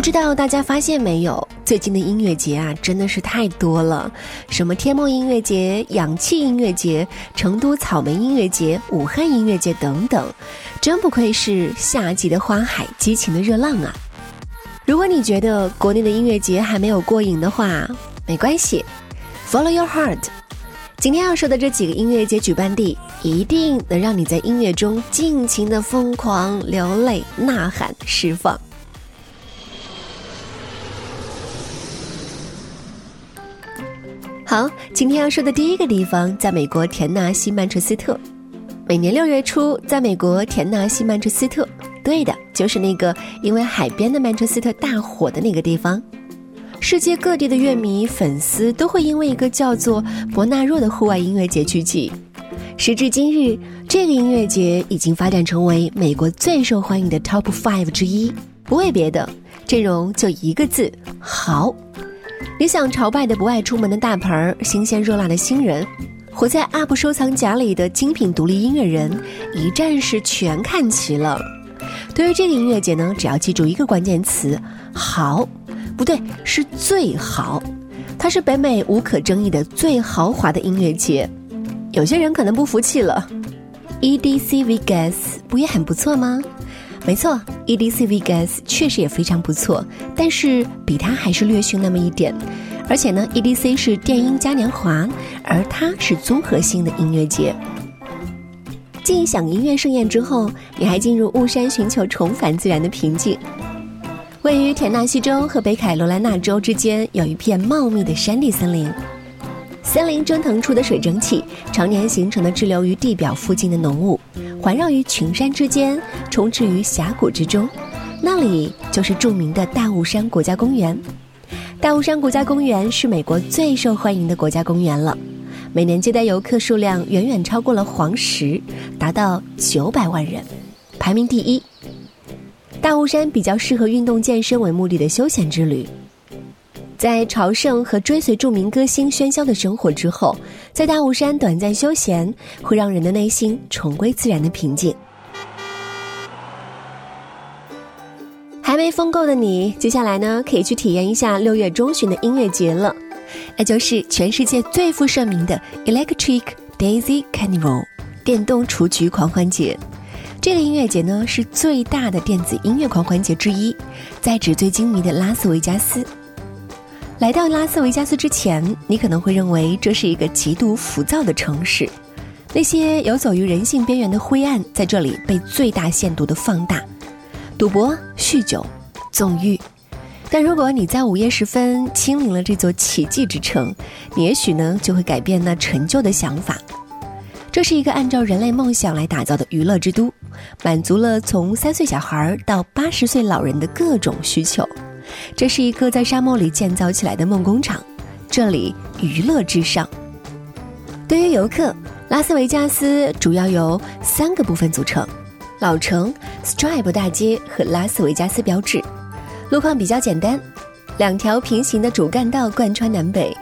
不知道大家发现没有，最近的音乐节啊，真的是太多了。什么天梦音乐节、氧气音乐节、成都草莓音乐节、武汉音乐节等等，真不愧是夏季的花海、激情的热浪啊！如果你觉得国内的音乐节还没有过瘾的话，没关系，Follow your heart。今天要说的这几个音乐节举办地，一定能让你在音乐中尽情的疯狂、流泪、呐喊、释放。好，今天要说的第一个地方，在美国田纳西曼彻斯特。每年六月初，在美国田纳西曼彻斯特，对的，就是那个因为海边的曼彻斯特大火的那个地方。世界各地的乐迷粉丝都会因为一个叫做伯纳若的户外音乐节聚集。时至今日，这个音乐节已经发展成为美国最受欢迎的 Top Five 之一。不为别的，阵容就一个字：豪。你想朝拜的不爱出门的大牌儿，新鲜热辣的新人，活在 UP 收藏夹里的精品独立音乐人，一站式全看齐了。对于这个音乐节呢，只要记住一个关键词：豪，不对，是最好。它是北美无可争议的最豪华的音乐节。有些人可能不服气了，EDC Vegas 不也很不错吗？没错，EDC Vegas 确实也非常不错，但是比它还是略逊那么一点。而且呢，EDC 是电音嘉年华，而它是综合性的音乐节。尽享音乐盛宴之后，你还进入雾山寻求重返自然的平静。位于田纳西州和北卡罗来纳州之间有一片茂密的山地森林，森林蒸腾出的水蒸气，常年形成的滞留于地表附近的浓雾。环绕于群山之间，充斥于峡谷之中，那里就是著名的大雾山国家公园。大雾山国家公园是美国最受欢迎的国家公园了，每年接待游客数量远远超过了黄石，达到九百万人，排名第一。大雾山比较适合运动健身为目的的休闲之旅。在朝圣和追随著名歌星喧嚣的生活之后，在大雾山短暂休闲，会让人的内心重归自然的平静。还没疯够的你，接下来呢，可以去体验一下六月中旬的音乐节了，那就是全世界最负盛名的 Electric Daisy Carnival 电动雏菊狂欢节。这个音乐节呢，是最大的电子音乐狂欢节之一，在纸醉金迷的拉斯维加斯。来到拉斯维加斯之前，你可能会认为这是一个极度浮躁的城市，那些游走于人性边缘的灰暗在这里被最大限度的放大，赌博、酗酒、纵欲。但如果你在午夜时分亲临了这座奇迹之城，你也许呢就会改变那陈旧的想法。这是一个按照人类梦想来打造的娱乐之都，满足了从三岁小孩到八十岁老人的各种需求。这是一个在沙漠里建造起来的梦工厂，这里娱乐至上。对于游客，拉斯维加斯主要由三个部分组成：老城、Stripe 大街和拉斯维加斯标志。路况比较简单，两条平行的主干道贯穿南北，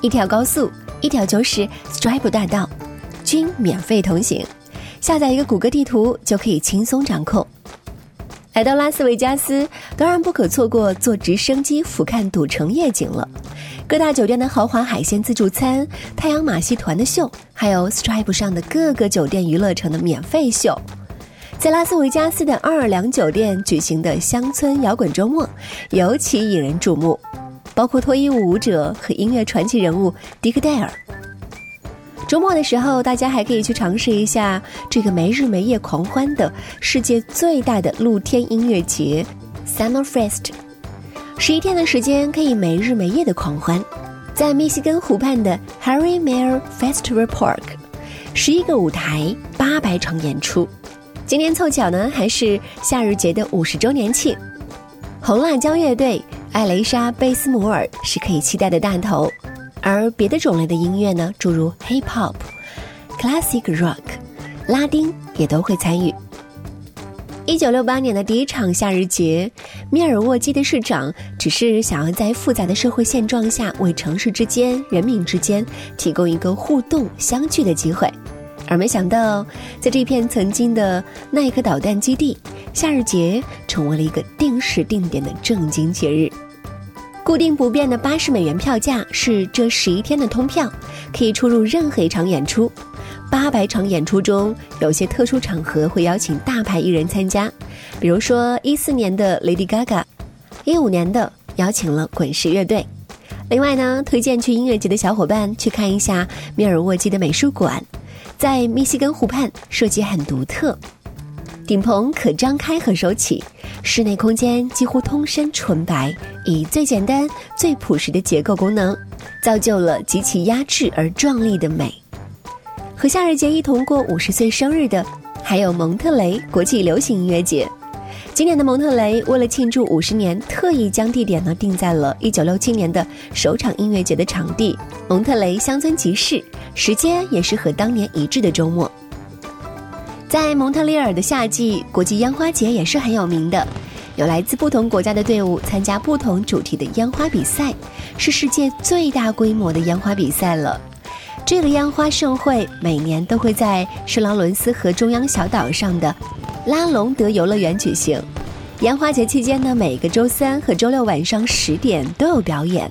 一条高速，一条就是 Stripe 大道，均免费通行。下载一个谷歌地图就可以轻松掌控。来到拉斯维加斯，当然不可错过坐直升机俯瞰赌城夜景了。各大酒店的豪华海鲜自助餐、太阳马戏团的秀，还有 Stripe 上的各个酒店娱乐城的免费秀。在拉斯维加斯的奥尔良酒店举行的乡村摇滚周末，尤其引人注目。包括脱衣舞舞者和音乐传奇人物迪克戴尔。周末的时候，大家还可以去尝试一下这个没日没夜狂欢的世界最大的露天音乐节 ——Summer Fest。十一天的时间可以没日没夜的狂欢，在密西根湖畔的 Harry Mayer Festival Park，十一个舞台，八百场演出。今天凑巧呢，还是夏日节的五十周年庆。红辣椒乐队艾蕾莎·贝斯摩尔是可以期待的大头，而别的种类的音乐呢，诸如 Hip Hop、Classic Rock、拉丁也都会参与。一九六八年的第一场夏日节，米尔沃基的市长只是想要在复杂的社会现状下，为城市之间、人民之间提供一个互动相聚的机会，而没想到，在这片曾经的耐克导弹基地，夏日节成为了一个定时定点的正经节日。固定不变的八十美元票价是这十一天的通票，可以出入任何一场演出。八百场演出中，有些特殊场合会邀请大牌艺人参加，比如说一四年的 Lady Gaga，一五年的邀请了滚石乐队。另外呢，推荐去音乐节的小伙伴去看一下米尔沃基的美术馆，在密西根湖畔设计很独特，顶棚可张开和收起，室内空间几乎通身纯白，以最简单、最朴实的结构功能，造就了极其压制而壮丽的美。和夏日节一同过五十岁生日的，还有蒙特雷国际流行音乐节。今年的蒙特雷为了庆祝五十年，特意将地点呢定在了一九六七年的首场音乐节的场地——蒙特雷乡村集市，时间也是和当年一致的周末。在蒙特利尔的夏季，国际烟花节也是很有名的，有来自不同国家的队伍参加不同主题的烟花比赛，是世界最大规模的烟花比赛了。这个烟花盛会每年都会在圣劳伦斯河中央小岛上的拉隆德游乐园举行。烟花节期间呢，每个周三和周六晚上十点都有表演，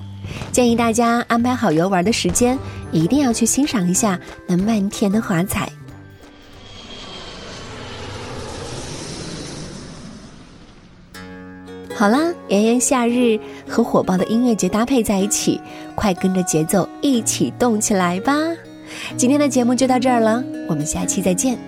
建议大家安排好游玩的时间，一定要去欣赏一下那漫天的华彩。好啦，炎炎夏日和火爆的音乐节搭配在一起，快跟着节奏一起动起来吧！今天的节目就到这儿了，我们下期再见。